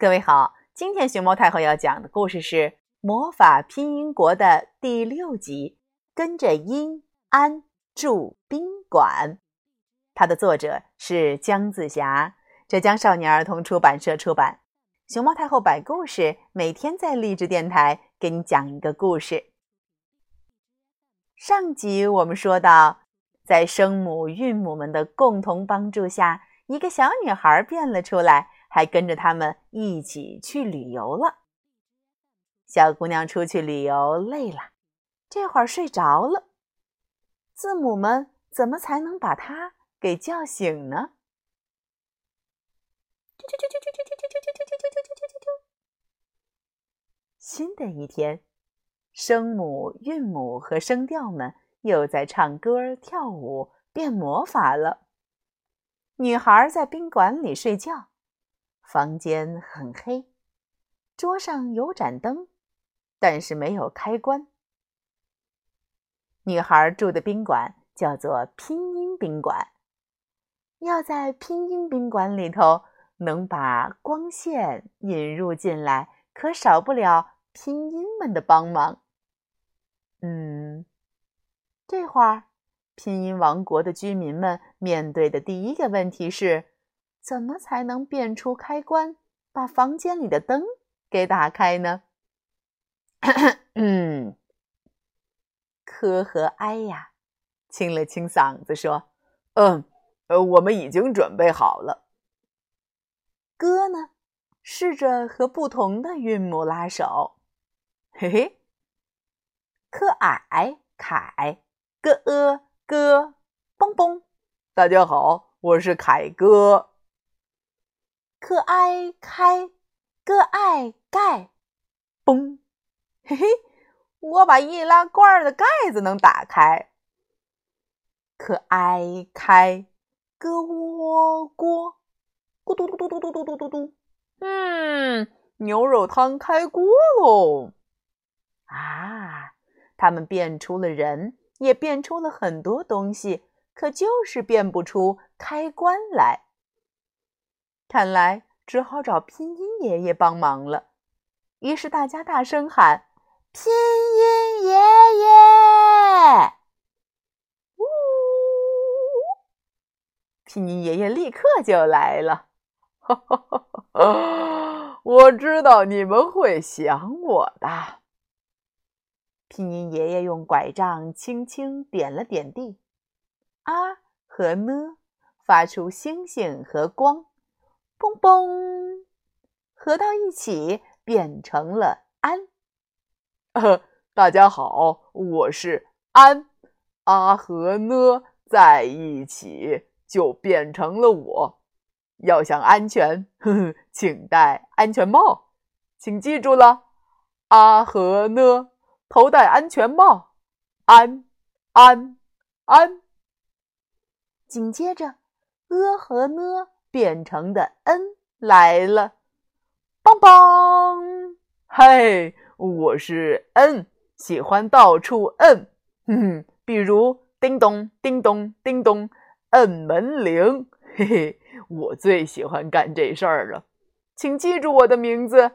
各位好，今天熊猫太后要讲的故事是《魔法拼音国》的第六集，跟着音安住宾馆。它的作者是姜子霞，浙江少年儿童出版社出版。熊猫太后摆故事，每天在励志电台给你讲一个故事。上集我们说到，在声母、韵母们的共同帮助下，一个小女孩变了出来。还跟着他们一起去旅游了。小姑娘出去旅游累了，这会儿睡着了。字母们怎么才能把她给叫醒呢？新的一天，声母、韵母和声调们又在唱歌、跳舞、变魔法了。女孩在宾馆里睡觉。房间很黑，桌上有盏灯，但是没有开关。女孩住的宾馆叫做拼音宾馆。要在拼音宾馆里头能把光线引入进来，可少不了拼音们的帮忙。嗯，这会儿，拼音王国的居民们面对的第一个问题是。怎么才能变出开关，把房间里的灯给打开呢？嗯，科和埃呀，清了清嗓子说：“嗯，呃，我们已经准备好了。”哥呢，试着和不同的韵母拉手。嘿嘿，科矮凯哥呃哥嘣嘣，大家好，我是凯哥。可爱开，个爱盖，嘣，嘿嘿，我把易拉罐的盖子能打开。可爱开，个窝锅，咕嘟嘟嘟嘟嘟嘟嘟嘟嘟，嗯，牛肉汤开锅喽！啊，他们变出了人，也变出了很多东西，可就是变不出开关来。看来只好找拼音爷爷帮忙了。于是大家大声喊：“拼音爷爷！”呜！拼音爷爷立刻就来了。哈哈哈哈我知道你们会想我的。拼音爷爷用拐杖轻轻点了点地，啊和呢发出星星和光。嘣嘣，合到一起变成了安。大家好，我是安。阿和呢在一起就变成了我。要想安全，呵呵，请戴安全帽。请记住了，阿和呢头戴安全帽。安安安。紧接着呃和呢。变成的 n 来了，棒棒！嘿，我是 n，喜欢到处摁，哼哼，比如叮咚叮咚叮咚，摁门铃，嘿嘿，我最喜欢干这事儿了。请记住我的名字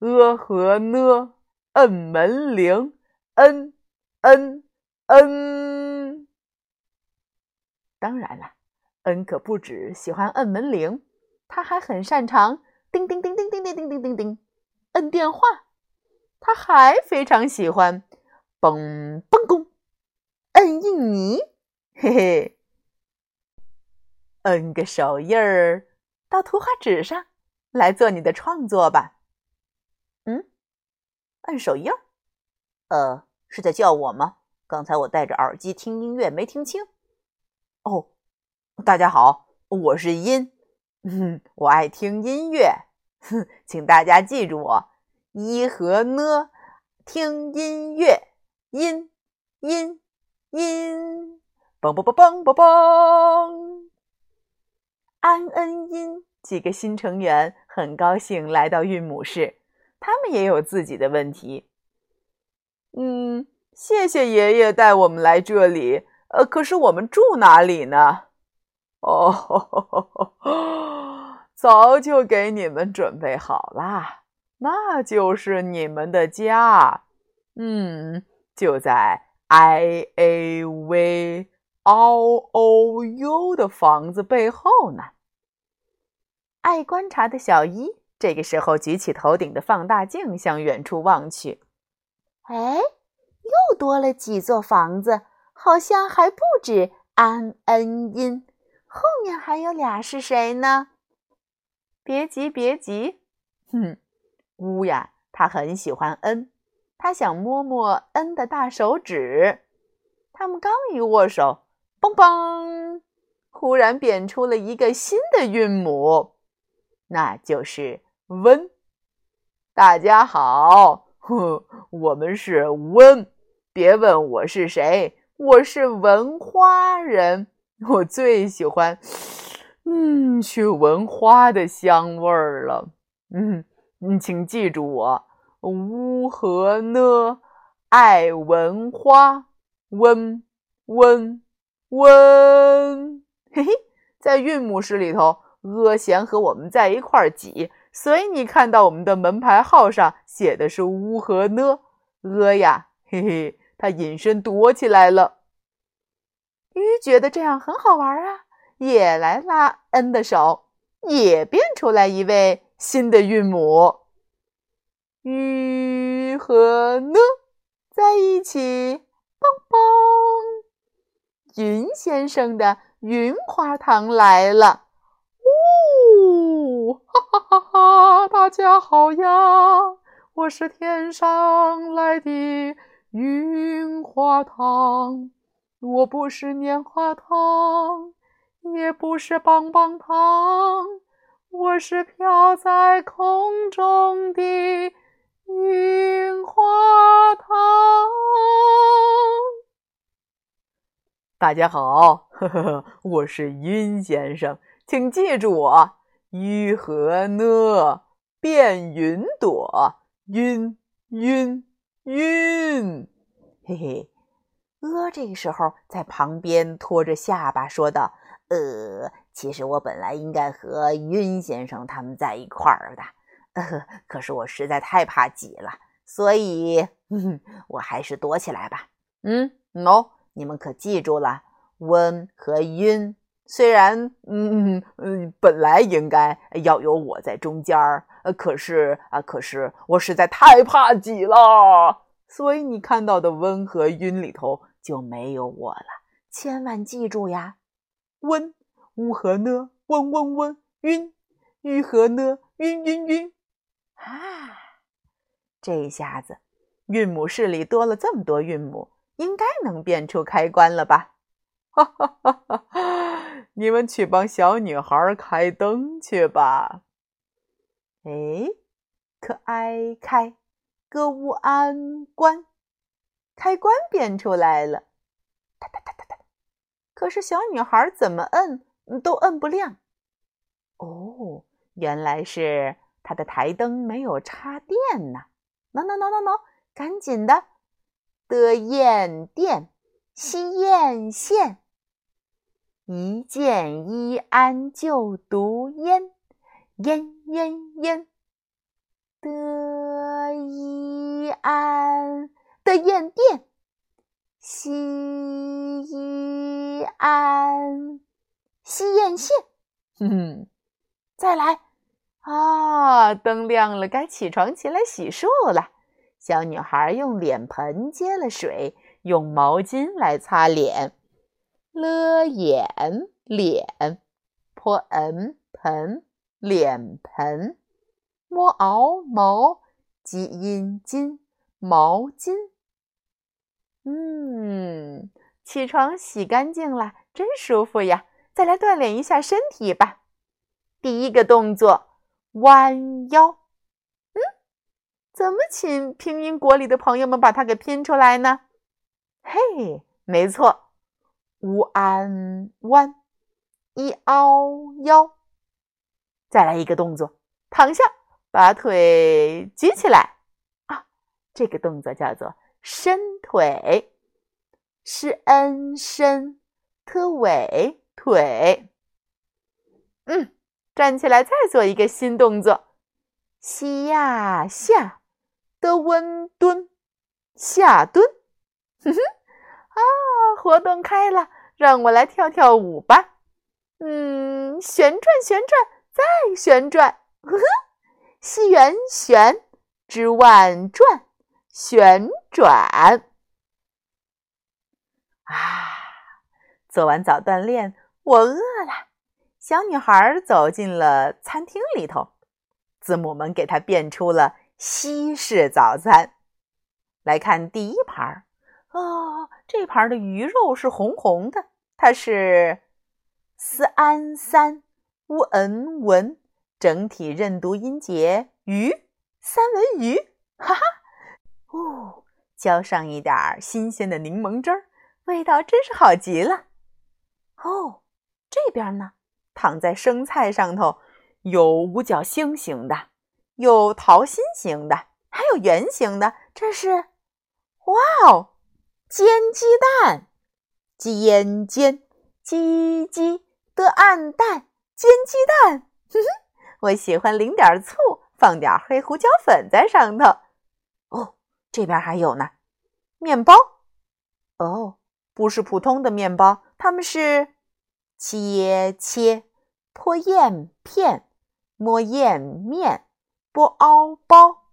，a 和 n，摁门铃，n n n。当然了。恩可不止喜欢摁门铃，他还很擅长叮叮叮叮叮叮叮叮叮叮摁电话。他还非常喜欢嘣嘣弓摁印泥，嘿嘿，摁个手印儿到图画纸上来做你的创作吧。嗯，摁手印儿，呃，是在叫我吗？刚才我戴着耳机听音乐没听清。哦。大家好，我是音，我爱听音乐，请大家记住我一和呢，听音乐，音音音，嘣嘣嘣嘣嘣嘣。安恩音几个新成员很高兴来到韵母室，他们也有自己的问题。嗯，谢谢爷爷带我们来这里，呃，可是我们住哪里呢？哦，早就给你们准备好啦，那就是你们的家。嗯，就在 I A V O O U 的房子背后呢。爱观察的小一这个时候举起头顶的放大镜，向远处望去。哎，又多了几座房子，好像还不止安恩因。后面还有俩是谁呢？别急，别急，哼，乌呀，他很喜欢恩，他想摸摸恩的大手指。他们刚一握手，嘣嘣，忽然变出了一个新的韵母，那就是温。大家好，哼，我们是温。别问我是谁，我是文花人，我最喜欢。嗯，去闻花的香味儿了。嗯，你请记住我，乌和呢，爱闻花，温温温。嘿嘿，在韵母室里头，阿贤和我们在一块儿挤，所以你看到我们的门牌号上写的是乌和呢。阿呀，嘿嘿，他隐身躲起来了。鱼觉得这样很好玩啊。也来拉恩的手，也变出来一位新的韵母。鱼和呢在一起，棒棒！云先生的云花糖来了。呜，哈哈哈哈！大家好呀，我是天上来的云花糖，我不是棉花糖。也不是棒棒糖，我是飘在空中的云花糖。大家好，呵 呵呵，我是云先生，请记住我：鱼和呢变云朵，晕晕晕。嘿嘿，鹅这个时候在旁边托着下巴说道。呃，其实我本来应该和晕先生他们在一块儿的，呃，可是我实在太怕挤了，所以我还是躲起来吧。嗯，no，你们可记住了，温和晕虽然嗯嗯本来应该要有我在中间儿，呃，可是啊，可是我实在太怕挤了，所以你看到的温和晕里头就没有我了。千万记住呀。温，乌和呢？嗡嗡嗡，晕，玉和呢？晕晕晕。啊，这下子韵母室里多了这么多韵母，应该能变出开关了吧？哈 哈哈哈哈！你们去帮小女孩开灯去吧。哎，可爱开，歌舞安关，开关变出来了。哒哒哒哒哒。可是小女孩怎么摁都摁不亮。哦，原来是她的台灯没有插电呢。喏喏喏喏喏，赶紧的，得焰电，吸焰线，一键一安就读烟，烟烟烟，得一安得焰电。吸一安，吸焰线，哼哼，再来啊！灯亮了，该起床起来洗漱了。小女孩用脸盆接了水，用毛巾来擦脸，了眼脸，泼恩盆脸盆，摸袄毛，积阴巾毛巾。嗯，起床洗干净了，真舒服呀！再来锻炼一下身体吧。第一个动作，弯腰。嗯，怎么请拼音国里的朋友们把它给拼出来呢？嘿，没错，乌安弯，一凹腰。再来一个动作，躺下，把腿举起来。啊，这个动作叫做。伸腿，是恩伸，，t 尾腿。嗯，站起来，再做一个新动作。西呀下的温蹲，下蹲。哼哼，啊，活动开了，让我来跳跳舞吧。嗯，旋转旋转再旋转。呵呵，西圆旋，，z uan 转，旋转。啊，做完早锻炼，我饿了。小女孩走进了餐厅里头，字母们给她变出了西式早餐。来看第一盘儿哦，这盘的鱼肉是红红的，它是 s an 三 u n 文，整体认读音节鱼，三文鱼，哈哈。哦，浇上一点新鲜的柠檬汁儿，味道真是好极了。哦，这边呢？躺在生菜上头，有五角星形的，有桃心形的，还有圆形的。这是，哇哦，煎鸡蛋，煎煎鸡鸡的暗蛋，煎鸡蛋。哼哼，我喜欢淋点醋，放点黑胡椒粉在上头。这边还有呢，面包。哦，不是普通的面包，它们是切切。破燕片，摸燕面，剥凹包，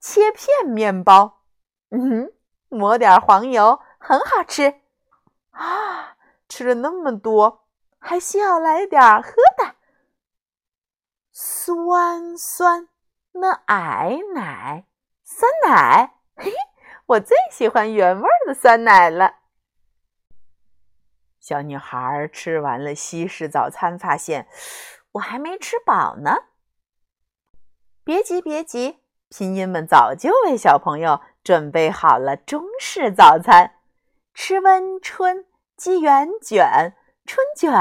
切片面包，嗯，抹点黄油，很好吃啊！吃了那么多，还需要来点喝的，酸酸那矮奶，酸奶，嘿嘿，我最喜欢原味的酸奶了。小女孩吃完了西式早餐，发现我还没吃饱呢。别急，别急，拼音们早就为小朋友准备好了中式早餐：吃温春、鸡圆卷、春卷、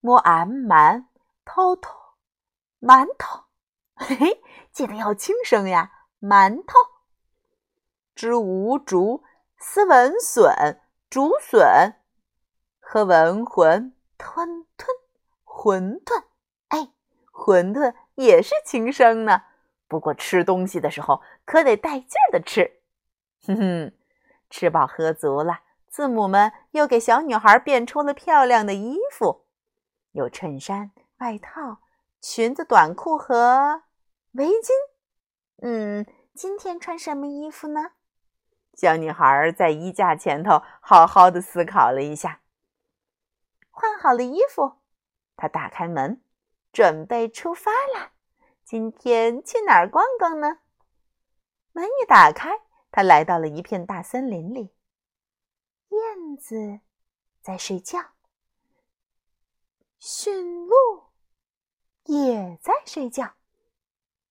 摸俺馒、偷偷馒头。嘿嘿，记得要轻声呀，馒头。知无竹、斯文笋、竹笋。喝文馄吞吞馄饨，哎，馄饨也是轻声呢。不过吃东西的时候可得带劲儿的吃。哼哼，吃饱喝足了，字母们又给小女孩变出了漂亮的衣服，有衬衫、外套、裙子、短裤和围巾。嗯，今天穿什么衣服呢？小女孩在衣架前头好好的思考了一下。换好了衣服，他打开门，准备出发了。今天去哪儿逛逛呢？门一打开，他来到了一片大森林里。燕子在睡觉，驯鹿也在睡觉。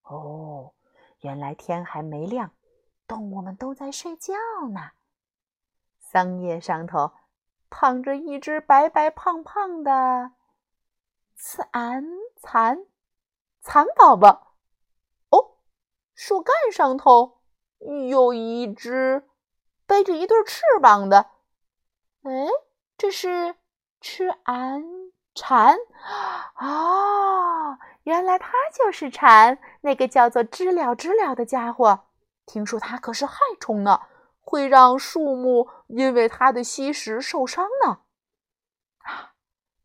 哦，原来天还没亮，动物们都在睡觉呢。桑叶上头。躺着一只白白胖胖的刺鞍蚕蚕宝宝。哦，树干上头有一只背着一对翅膀的。哎，这是吃鞍蝉啊！原来它就是蝉，那个叫做知了知了的家伙。听说它可是害虫呢。会让树木因为它的吸食受伤呢。啊，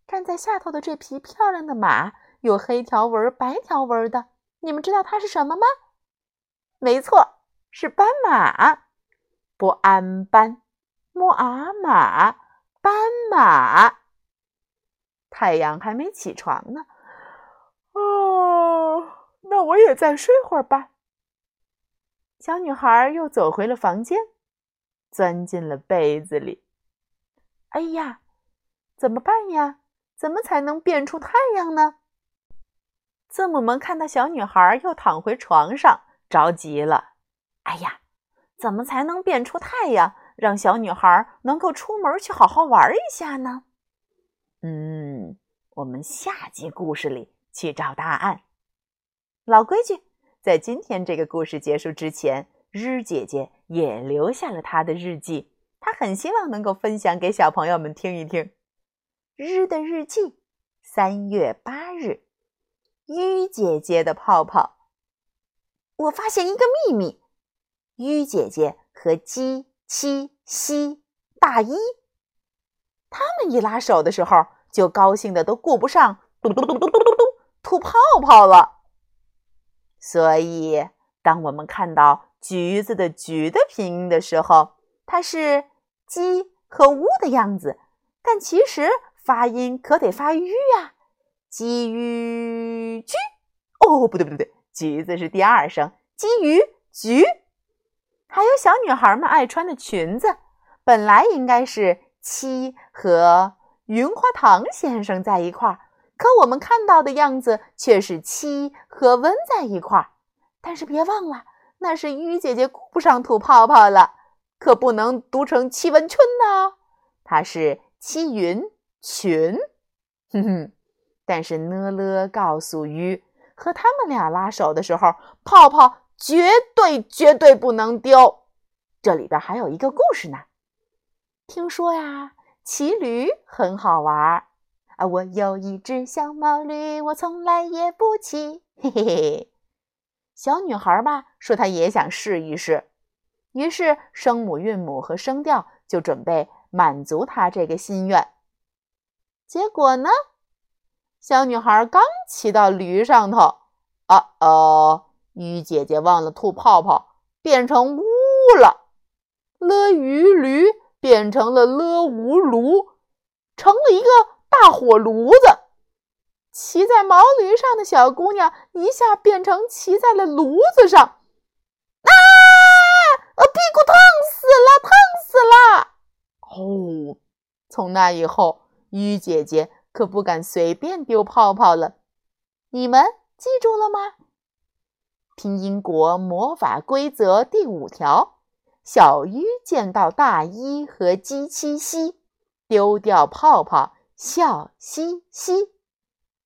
站在下头的这匹漂亮的马，有黑条纹、白条纹的，你们知道它是什么吗？没错，是斑马。不安斑，摸阿马，斑马。太阳还没起床呢。哦，那我也再睡会儿吧。小女孩又走回了房间。钻进了被子里。哎呀，怎么办呀？怎么才能变出太阳呢？字母们看到小女孩又躺回床上，着急了。哎呀，怎么才能变出太阳，让小女孩能够出门去好好玩一下呢？嗯，我们下集故事里去找答案。老规矩，在今天这个故事结束之前。日姐姐也留下了她的日记，她很希望能够分享给小朋友们听一听。日的日记，三月八日，鱼姐姐的泡泡。我发现一个秘密：鱼姐姐和鸡、七、西、大一，他们一拉手的时候，就高兴的都顾不上嘟嘟嘟嘟嘟嘟嘟吐泡泡了。所以，当我们看到橘子的“橘”的拼音的时候，它是鸡和乌的样子，但其实发音可得发鱼呀，鸡鱼橘。哦，不对不对不对，橘子是第二声，鸡鱼橘。还有小女孩们爱穿的裙子，本来应该是七和云花糖先生在一块儿，可我们看到的样子却是七和温在一块儿。但是别忘了，那是鱼姐姐顾不上吐泡泡了，可不能读成七温春呢。它是七云群，哼哼。但是呢了告诉鱼，和他们俩拉手的时候，泡泡绝对绝对不能丢。这里边还有一个故事呢。听说呀，骑驴很好玩儿啊。我有一只小毛驴，我从来也不骑，嘿嘿嘿。小女孩吧说她也想试一试，于是声母、韵母和声调就准备满足她这个心愿。结果呢，小女孩刚骑到驴上头，啊哦，鱼姐姐忘了吐泡泡，变成乌了，了鱼驴变成了了无炉，成了一个大火炉子。骑在毛驴上的小姑娘一下变成骑在了炉子上，啊！我，屁股烫死了，烫死了！哦，从那以后，鱼姐姐可不敢随便丢泡泡了。你们记住了吗？拼音国魔法规则第五条：小鱼见到大一和鸡七西，丢掉泡泡，笑嘻嘻。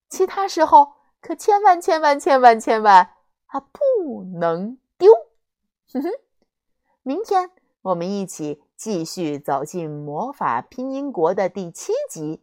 其他时候可千万千万千万千万啊不能丢！哼哼，明天我们一起继续走进魔法拼音国的第七集，